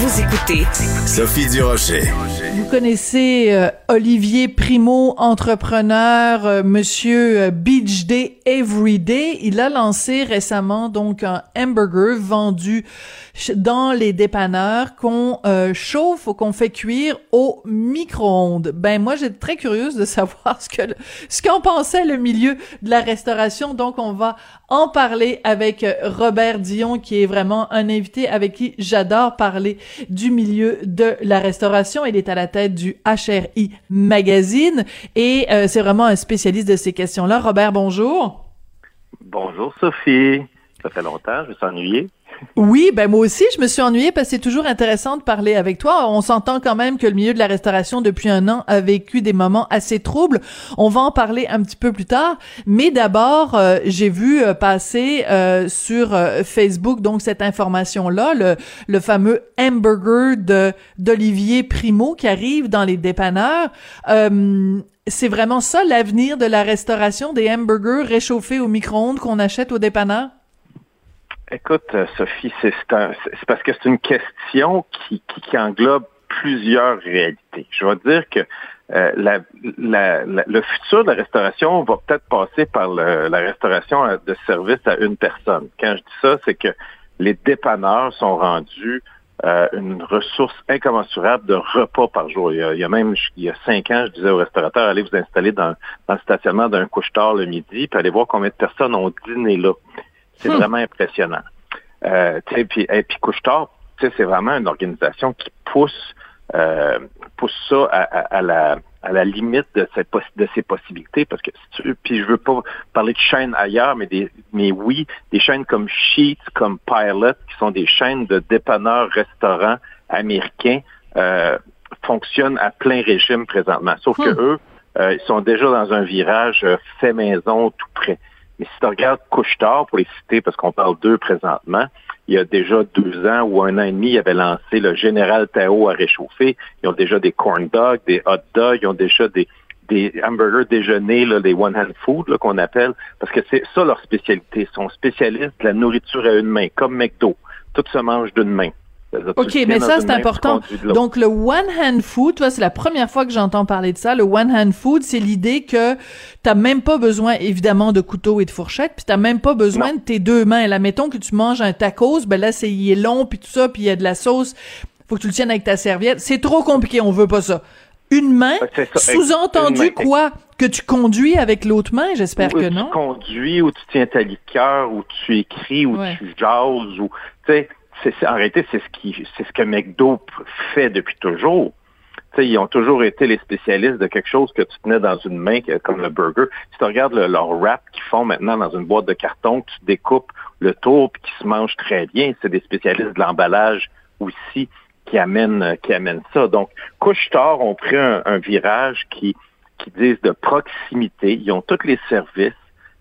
Vous écoutez Sophie Durocher. Vous connaissez euh, Olivier Primo, entrepreneur, euh, Monsieur euh, Beach Day Everyday. Il a lancé récemment donc un hamburger vendu dans les dépanneurs qu'on euh, chauffe ou qu'on fait cuire au micro-ondes. Ben moi j'étais très curieuse de savoir ce que le- ce qu'en pensait le milieu de la restauration. Donc on va en parler avec euh, Robert Dion qui est vraiment un invité avec qui j'adore parler du milieu de la restauration. Il est à la tête du HRI Magazine et euh, c'est vraiment un spécialiste de ces questions-là. Robert, bonjour. Bonjour Sophie. Ça fait longtemps, je me suis ennuyé. Oui, ben moi aussi, je me suis ennuyée parce que c'est toujours intéressant de parler avec toi. On s'entend quand même que le milieu de la restauration depuis un an a vécu des moments assez troubles. On va en parler un petit peu plus tard, mais d'abord, euh, j'ai vu euh, passer euh, sur Facebook donc cette information-là, le, le fameux hamburger de d'Olivier Primo qui arrive dans les dépanneurs. C'est vraiment ça l'avenir de la restauration des hamburgers réchauffés au micro-ondes qu'on achète au dépanneur? Écoute, euh, Sophie, c'est parce que c'est une question qui, qui, qui englobe plusieurs réalités. Je vais dire que euh, la, la- la- le futur de la restauration va peut-être passer par le- la restauration à- de service à une personne. Quand je dis ça, c'est que les dépanneurs sont rendus euh, une ressource incommensurable de repas par jour. Il y a, il y a même, il y a cinq ans, je disais aux restaurateurs, allez vous installer dans, dans le stationnement d'un couche-tard le midi, puis allez voir combien de personnes ont dîné là. C'est vraiment impressionnant. Euh, sais, puis, et puis Couche-Tard, c'est vraiment une organisation qui pousse, euh, pousse ça à, à- à la, à la limite de de ses possibilités. Parce que, si tu, puis je veux pas parler de chaînes ailleurs, mais des, mais oui, des chaînes comme Sheets, comme Pilot, qui sont des chaînes de dépanneurs restaurants américains, euh, fonctionnent à plein régime présentement. Sauf que eux, euh, ils sont déjà dans un virage euh, fait maison tout près. Mais si tu regardes Couche-Tard, pour les citer, parce qu'on parle d'eux présentement, il y a déjà deux ans ou un an et demi, ils avaient lancé le Général Tao à réchauffer. Ils ont déjà des corn dogs, des hot dogs, ils ont déjà des, des hamburgers déjeuner, là, les one-hand food qu'on appelle, parce que c'est ça leur spécialité. Ils sont spécialistes de la nourriture à une main, comme McDo. Tout se mange d'une main. Tu OK, mais ça, c'est tu important. Donc, le one-hand food, toi, c'est la première fois que j'entends parler de ça. Le one-hand food, c'est l'idée que t'as même pas besoin, évidemment, de couteau et de fourchette, puis t'as même pas besoin Non. de tes deux mains. Là, mettons que tu manges un tacos, ben là, c'est, il est long, puis tout ça, puis il y a de la sauce. Faut que tu le tiennes avec ta serviette. C'est trop compliqué, on veut pas ça. Une main, ça, sous-entendu quoi? Que tu conduis avec l'autre main? J'espère que tu non. conduis, ou tu tiens ta liqueur, ou tu écris, ou Ouais. tu jases, ou tu sais, c'est, en réalité, c'est ce qui, c'est ce que McDo fait depuis toujours. Ils ont toujours été les spécialistes de quelque chose que tu tenais dans une main, comme le burger. Si tu regardes le- leur wrap qu'ils font maintenant dans une boîte de carton, que tu découpes le tour puis qui se mange très bien, c'est des spécialistes de l'emballage aussi qui amènent, qui amènent ça. Donc, Couche-Tard ont pris un, un virage qui, qui disent de proximité. Ils ont tous les services,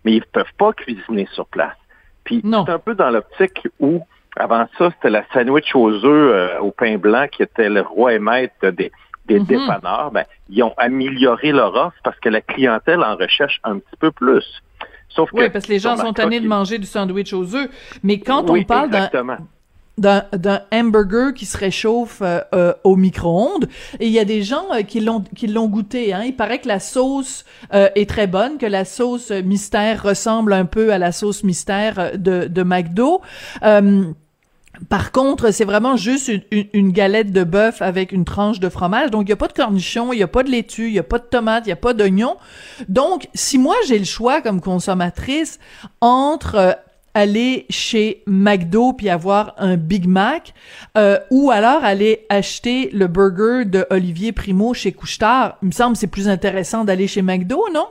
mais ils peuvent pas cuisiner sur place. Puis c'est un peu dans l'optique où, avant ça, c'était la sandwich aux œufs euh, au pain blanc qui était le roi et maître des, des Mhm. dépanneurs. Ben, ils ont amélioré leur offre parce que la clientèle en recherche un petit peu plus. Sauf que Oui, parce que les gens sont tannés de manger du sandwich aux œufs. Mais quand Oui, on parle d'un d'un hamburger qui se réchauffe euh, euh, au micro-ondes et il y a des gens euh, qui l'ont qui l'ont goûté hein il paraît que la sauce est très bonne que la sauce mystère ressemble un peu à la sauce mystère de de McDo par contre, c'est vraiment juste une, galette de bœuf avec une tranche de fromage. Donc, il n'y a pas de cornichons, il n'y a pas de laitue, il n'y a pas de tomates, il n'y a pas d'oignons. Donc, si moi, j'ai le choix comme consommatrice entre euh, aller chez McDo puis avoir un Big Mac euh, ou alors aller acheter le burger de Olivier Primo chez Couchetard, il me semble c'est plus intéressant d'aller chez McDo, non?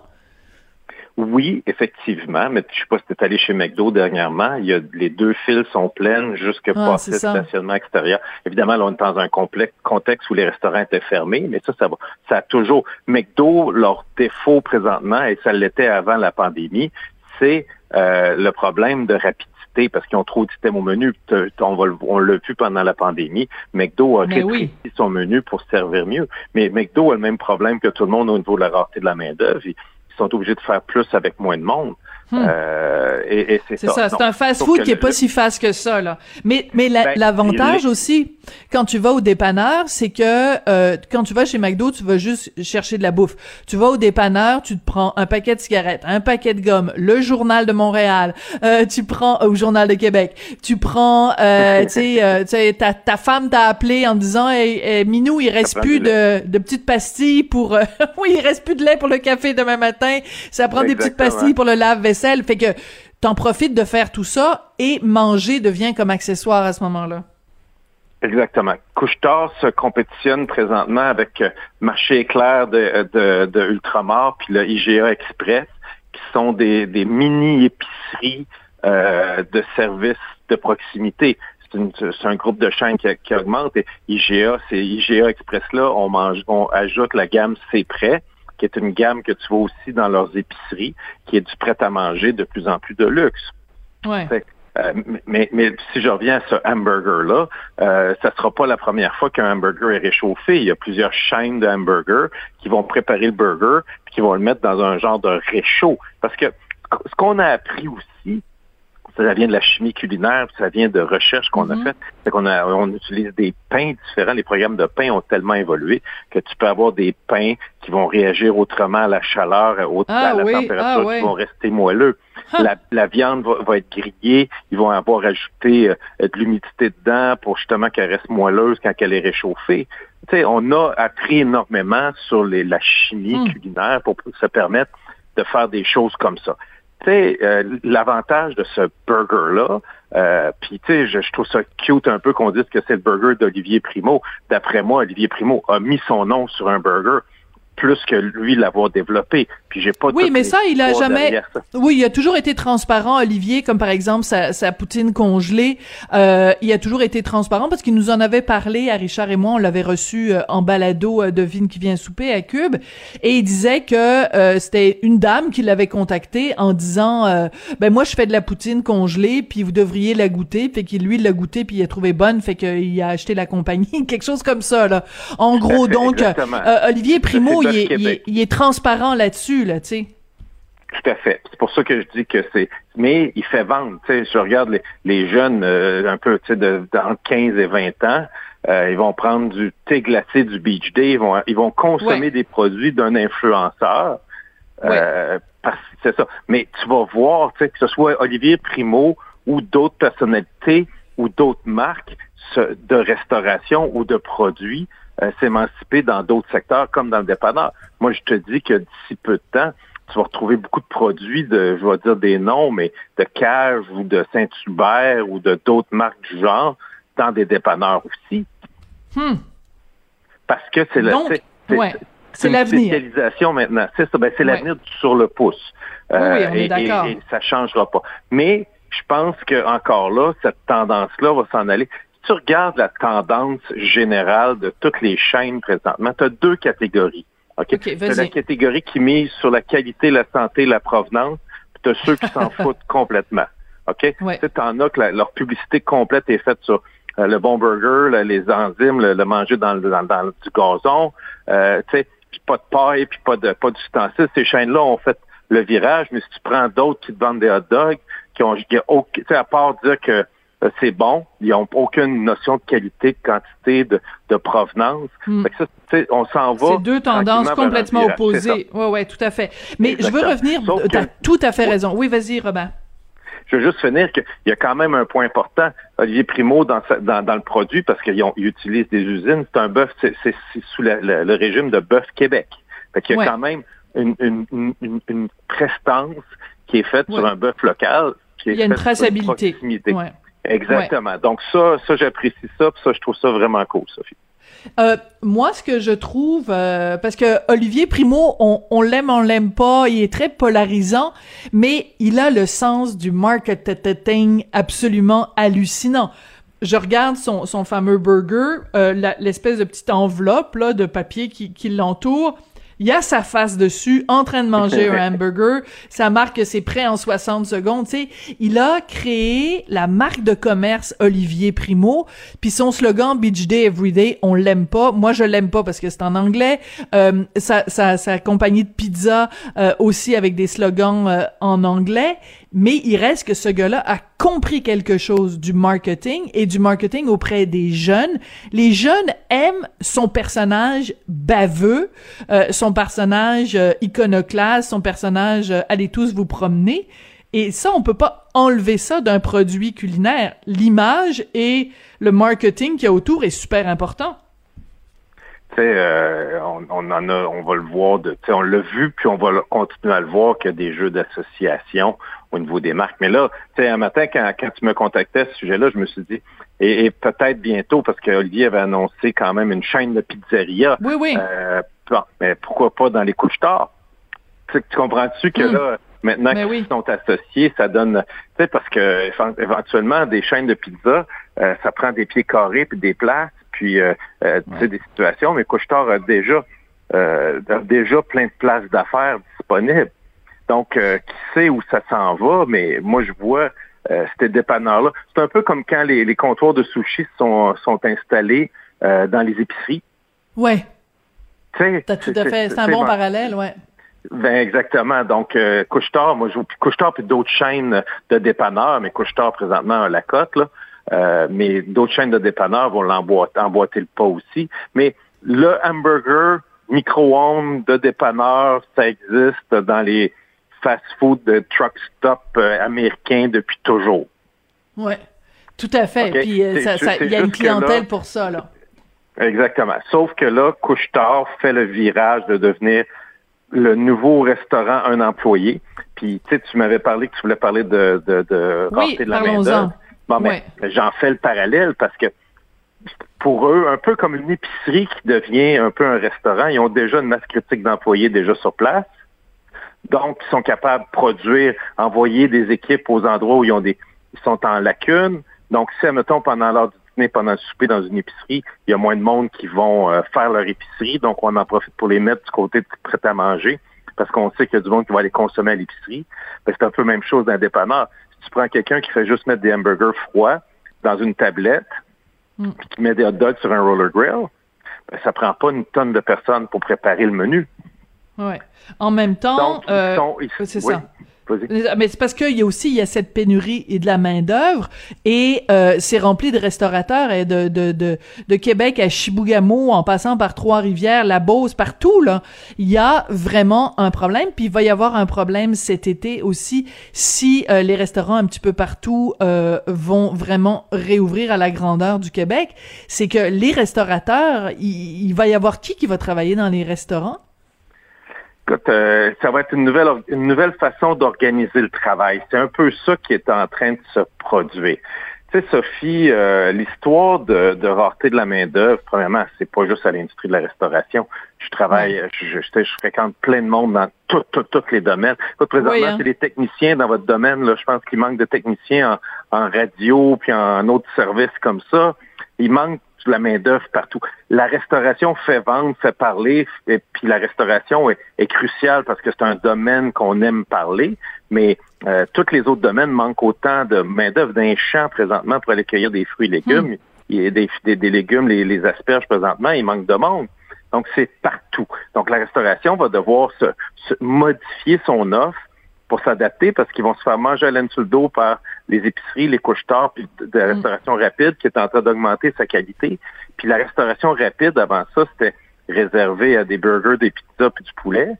Oui, effectivement, mais je sais pas si tu es allé chez McDo dernièrement, il y a, les deux files sont pleines jusque Ah, passer le stationnement extérieur. Évidemment, là, on est dans un complexe, contexte où les restaurants étaient fermés, mais ça, ça va. Ça a toujours. McDo, leur défaut présentement, et ça l'était avant la pandémie, c'est euh, le problème de rapidité parce qu'ils ont trop d'items au menu. On, va le- on l'a vu pendant la pandémie. McDo a rétréci oui. son menu pour se servir mieux. Mais McDo a le même problème que tout le monde au niveau de la rareté de la main-d'œuvre. Sont obligés de faire plus avec moins de monde. Hmm. Euh, et, et c'est ça. ça, c'est un fast-food qui est le- pas si fast que ça là. Mais mais la- Ben, l'avantage aussi quand tu vas au dépanneur, c'est que euh, quand tu vas chez McDo, tu vas juste chercher de la bouffe. Tu vas au dépanneur, tu te prends un paquet de cigarettes, un paquet de gomme, le journal de Montréal, euh, tu prends au journal de Québec, tu prends euh, tu sais euh, ta, ta femme t'a appelé en disant hey, hey, Minou, il reste plus de, de petites pastilles pour euh, oui, il reste plus de lait pour le café demain matin, ça prend des petites pastilles pour le lave-vaisselle, fait que t'en profites de faire tout ça et manger devient comme accessoire à ce moment-là. Exactement. Couche-Tard se compétitionne présentement avec euh, Marché Éclair de, de, de Ultramar puis le IGA Express, qui sont des, mini-épiceries euh, de services de proximité. C'est un groupe de chaînes qui, augmente et IGA, c'est IGA Express là, on on ajoute la gamme C'est prêt, qui est une gamme que tu vois aussi dans leurs épiceries, qui est du prêt à manger de plus en plus de luxe. Ouais. Euh, mais, mais si je reviens à ce hamburger-là, euh, ça sera pas la première fois qu'un hamburger est réchauffé. Il y a plusieurs chaînes de hamburgers qui vont préparer le burger puis qui vont le mettre dans un genre de réchaud. Parce que ce qu'on a appris aussi, ça vient de la chimie culinaire, ça vient de recherches qu'on Mhm. a faites, c'est qu'on a, on utilise des pains différents. Les programmes de pain ont tellement évolué que tu peux avoir des pains qui vont réagir autrement à la chaleur, au- Ah à la oui, température, ah ouais. qui vont rester moelleux. Huh. La, la viande va, va être grillée, ils vont avoir ajouté euh, de l'humidité dedans pour justement qu'elle reste moelleuse quand elle est réchauffée. Tu sais, on a appris énormément sur les, la chimie Hmm. culinaire pour se permettre de faire des choses comme ça. Tu sais, euh, l'avantage de ce burger-là, euh, puis tu sais, je, je trouve ça cute un peu qu'on dise que c'est le burger d'Olivier Primo. D'après moi, Olivier Primo a mis son nom sur un burger plus que lui l'avoir développé. Puis j'ai pas Oui, mais ça, il a jamais. Oui, il a toujours été transparent, Olivier, comme par exemple sa, sa poutine congelée. Euh, il a toujours été transparent parce qu'il nous en avait parlé à Richard et moi. On l'avait reçu euh, en balado euh, de Vine qui vient souper à Cube, et il disait que euh, c'était une dame qui l'avait contacté en disant, euh, ben moi je fais de la poutine congelée, puis vous devriez la goûter. Fait qu'il lui l'a goûté puis il a trouvé bonne, fait qu'il a acheté la compagnie, quelque chose comme ça là. En gros, fait, donc euh, Olivier Primo, il est, il, est, Québec. il est transparent là-dessus là, tu sais. Tout à fait. C'est pour ça que je dis que c'est. Mais il fait vendre. Tu sais, je regarde les, les jeunes euh, un peu, tu sais, de entre 15 et 20 ans. euh, ils vont prendre du thé glacé du Beach Day. Ils vont, ils vont consommer Ouais. des produits d'un influenceur. Euh, parce- c'est ça. Mais tu vas voir, tu sais, que ce soit Olivier Primo ou d'autres personnalités ou d'autres marques de restauration ou de produits euh, s'émanciper dans d'autres secteurs comme dans le dépanneur. Moi, je te dis que d'ici peu de temps, tu vas retrouver beaucoup de produits de, je vais dire des noms, mais de Cage ou de Saint-Hubert ou de d'autres marques du genre dans des dépanneurs aussi. Hmm. Parce que c'est Donc, c'est- l'avenir. spécialisation maintenant. C'est ça, ben, c'est Ouais. l'avenir du sur le pouce. Euh, Oui, oui, on est et, et- et ça changera pas. Mais je pense que encore là, cette tendance-là va s'en aller. Si tu regardes la tendance générale de toutes les chaînes présentement, tu as deux catégories. OK? OK, T'as vas-y. la catégorie qui mise sur la qualité, la santé, la provenance, puis t'as ceux qui s'en foutent complètement. OK? Ouais. Tu t'en as que la- leur publicité complète est faite sur euh, le bon burger, là, les enzymes, le, le manger dans, le- dans, dans du gazon, euh, tu sais, puis pas de paille, puis pas de pas d'ustensiles. Ces chaînes-là ont fait le virage, mais si tu prends d'autres qui te vendent des hot dogs, qui ont, qui tu à part dire que c'est bon, ils n'ont aucune notion de qualité, de quantité, de, de provenance. Hmm. Fait que ça, tu on s'en va. C'est deux tendances complètement opposées. Ouais, ouais, tout à fait. Mais je veux revenir. T'as que- tout à fait raison. Oui, vas-y, Robin. Je veux juste finir qu'il y a quand même un point important. Olivier Primo, dans, sa- dans, dans le produit, parce qu'ils utilisent des usines, c'est un bœuf, c'est sous la- le, le régime de bœuf Québec. Fait qu'il y a Ouais. quand même une, une, une, une- une prestance qui est faite sur un bœuf local. Qui est Il y a une traçabilité. proximité. Ouais. Exactement. Donc ça, ça j'apprécie ça, puis ça, je trouve ça vraiment cool, Sophie. Euh, moi, ce que je trouve, euh, parce que Olivier Primo, on, on l'aime, on l'aime pas, il est très polarisant, mais il a le sens du marketing absolument hallucinant. Je regarde son, son fameux burger, euh, l'espèce de petite enveloppe là de papier qui, qui l'entoure il y a sa face dessus, en train de manger un hamburger. Ça marque que c'est prêt en 60 secondes. Tu sais, il a créé la marque de commerce Olivier Primo, puis son slogan Beach Day Everyday, on l'aime pas. Moi, je l'aime pas parce que c'est en anglais. Euh, sa, sa, sa, compagnie de pizza euh, aussi avec des slogans euh, en anglais. Mais il reste que ce gars-là a compris quelque chose du marketing et du marketing auprès des jeunes. Les jeunes aiment son personnage baveux, euh, son personnage euh, iconoclaste, son personnage euh, allez tous vous promener. Et ça, on peut pas enlever ça d'un produit culinaire. L'image et le marketing qu'il y a autour est super important. Tu sais, on, on, en a, on va le voir, de, on l'a vu, puis on va continuer à le voir qu'il y a des jeux d'association au niveau des marques. Mais là, tu sais, un matin, quand, quand tu me contactais à ce sujet-là, je me suis dit, et, peut-être bientôt, parce qu'Olivier avait annoncé quand même une chaîne de pizzeria. Oui, oui. Euh, mais pourquoi pas dans les couches tard? Tu, comprends-tu que hmm. là, maintenant qu'ils sont associés, ça donne, tu sais, parce que éventuellement, des chaînes de pizza, euh, ça prend des pieds carrés puis des places, puis euh, euh tu sais, des situations, mais couche tard a déjà, a déjà plein de places d'affaires disponibles. Donc, euh, qui sait où ça s'en va, mais moi, je vois euh, ces dépanneurs-là. C'est un peu comme quand les, les comptoirs de sushi sont, sont installés euh, dans les épiceries. Ouais. Tu T'as tout à fait. C'est un bon parallèle, ouais. Ben exactement. Donc, euh, Couchetard, moi, je Couchetard puis d'autres chaînes de dépanneurs, mais Couchetard présentement a la cote, là. Euh, mais d'autres chaînes de dépanneurs vont l'emboîter emboîter le pas aussi. Mais le hamburger micro-ondes de dépanneur, ça existe dans les fast-food de truck stop euh, américain depuis toujours. Oui, tout à fait. Puis euh, il y a une clientèle pour ça, là. Exactement. Sauf que là, Couchetard fait le virage de devenir le nouveau restaurant un employé. Puis, tu sais, tu m'avais parlé que tu voulais parler de, de, de oui, de la main Bon, ben, j'en fais le parallèle parce que pour eux, un peu comme une épicerie qui devient un peu un restaurant, ils ont déjà une masse critique d'employés déjà sur place. Donc, ils sont capables de produire, envoyer des équipes aux endroits où ils ont des, ils sont en lacune. Donc, si, mettons, pendant l'heure du pendant le souper dans une épicerie, il y a moins de monde qui vont euh, faire leur épicerie. Donc, on en profite pour les mettre du côté de prêt à manger parce qu'on sait qu'il y a du monde qui va aller consommer à l'épicerie. Ben, c'est un peu la même chose d'un dépanneur. Si tu prends quelqu'un qui fait juste mettre des hamburgers froids dans une tablette, mm. puis qui met des hot dogs sur un roller grill, ben, ça prend pas une tonne de personnes pour préparer le menu. Ouais. En même temps, euh, c'est ça. Mais c'est parce qu'il y a aussi il y a cette pénurie et de la main d'œuvre et euh, c'est rempli de restaurateurs et de, de, de, de Québec à Chibougamau en passant par Trois-Rivières, la Beauce, partout là, il y a vraiment un problème. Puis il va y avoir un problème cet été aussi si euh, les restaurants un petit peu partout euh, vont vraiment réouvrir à la grandeur du Québec. C'est que les restaurateurs, il va y avoir qui qui va travailler dans les restaurants? Écoute, euh, ça va être une nouvelle une nouvelle façon d'organiser le travail. C'est un peu ça qui est en train de se produire. Tu sais, Sophie, euh, l'histoire de, de rareté de la main-d'œuvre, premièrement, c'est pas juste à l'industrie de la restauration. Je travaille, je, je, fréquente plein de monde dans tous les domaines. Écoute, présentement, hein. c'est les techniciens dans votre domaine. Là, je pense qu'il manque de techniciens en, en radio puis en autres services comme ça. Il manque de la main-d'œuvre partout. La restauration fait vendre, fait parler, et puis la restauration est, cruciale parce que c'est un domaine qu'on aime parler, mais euh, tous les autres domaines manquent autant de main-d'œuvre d'un champ présentement pour aller cueillir des fruits et légumes. Hmm. Il y a des, des, légumes, les, les, asperges présentement, il manque de monde. Donc, c'est partout. Donc, la restauration va devoir se modifier son offre pour s'adapter parce qu'ils vont se faire manger à laine sur le dos par les épiceries, les couches-tard, puis de la mm. restauration rapide qui est en train d'augmenter sa qualité. Puis la restauration rapide, avant ça, c'était réservé à des burgers, des pizzas puis du poulet.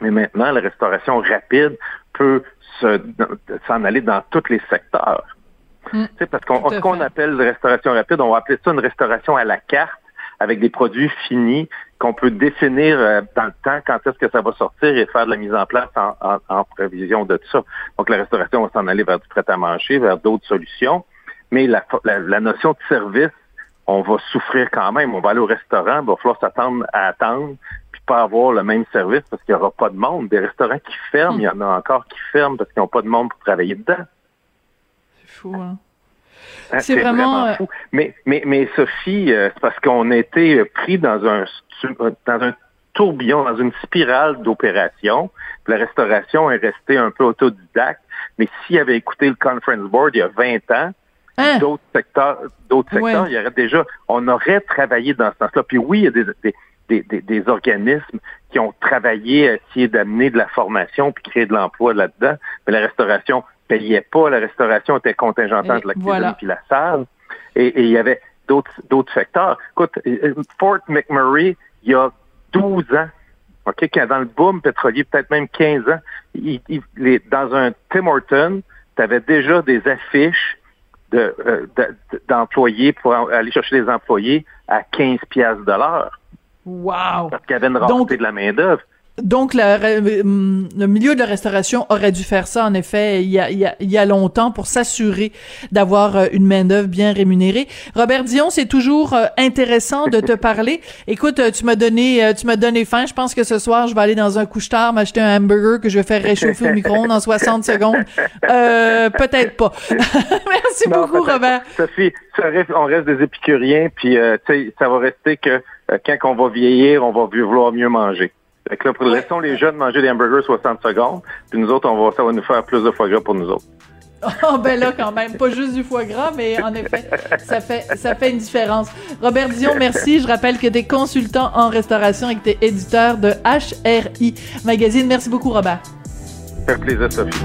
Mais maintenant, la restauration rapide peut s'en aller dans tous les secteurs. Mm. Parce qu'on ce qu'on appelle restauration rapide, on va appeler ça une restauration à la carte avec des produits finis qu'on peut définir euh, dans le temps quand est-ce que ça va sortir et faire de la mise en place en, prévision de tout ça. Donc la restauration va s'en aller vers du prêt à manger, vers d'autres solutions, mais la, notion de service on va souffrir quand même. On va aller au restaurant, il va falloir s'attendre à attendre, puis pas avoir le même service parce qu'il n'y aura pas de monde. Des restaurants qui ferment, il y en a encore qui ferment parce qu'ils n'ont pas de monde pour travailler dedans. C'est fou, hein? Hein, C'est vraiment, euh, fou. Mais, mais, mais Sophie, euh, c'est parce qu'on a été pris dans un, dans un tourbillon, dans une spirale d'opérations. La restauration est restée un peu autodidacte. Mais s'il avait écouté le Conference Board il y a 20 ans, Hein? d'autres secteurs, d'autres secteurs, Ouais. il y aurait déjà, on aurait travaillé dans ce sens-là. Puis oui, il y a des, des, des, des, des organismes qui ont travaillé à essayer d'amener de la formation puis créer de l'emploi là-dedans, mais la restauration payait pas, la restauration était contingentante Et de la cuisine voilà. puis la salle, et, il y avait d'autres d'autres secteurs. Écoute, euh, Fort McMurray, il y a 12 ans, OK, quand dans le boom pétrolier, peut-être même 15 ans, il- il- les- dans un Tim Horton, tu avais déjà des affiches de, euh, de- d'employés pour en- aller chercher des employés à 15 piastres de l'heure Wow! parce qu'il y avait une rareté de la main-d'œuvre. Donc, la- hum, le milieu de la restauration aurait dû faire ça, en effet, il y a, il y a, il y a longtemps pour s'assurer d'avoir euh, une main-d'œuvre bien rémunérée. Robert Dion, c'est toujours euh, intéressant de te parler. Écoute, euh, tu m'as donné, euh, tu m'as donné faim. Je pense que ce soir, je vais aller dans un couche-tard m'acheter un hamburger que je vais faire réchauffer au micro-ondes en 60 secondes. Euh, peut-être pas. Merci Non, beaucoup, Robert. pas. Sophie, ça reste- on reste des épicuriens, puis euh, ça va rester que euh, quand on va vieillir, on va vouloir mieux manger. Fait que là, pour- laissons les jeunes manger des hamburgers 60 secondes, puis nous autres, on va, ça va nous faire plus de foie gras pour nous autres. Oh ben là quand même, pas juste du foie gras, mais en effet, ça fait ça fait une différence. Robert Dion, merci. Je rappelle que tu es consultant en restauration et que tu es éditeur de HRI Magazine. Merci beaucoup Robert. Ça fait plaisir, Sophie.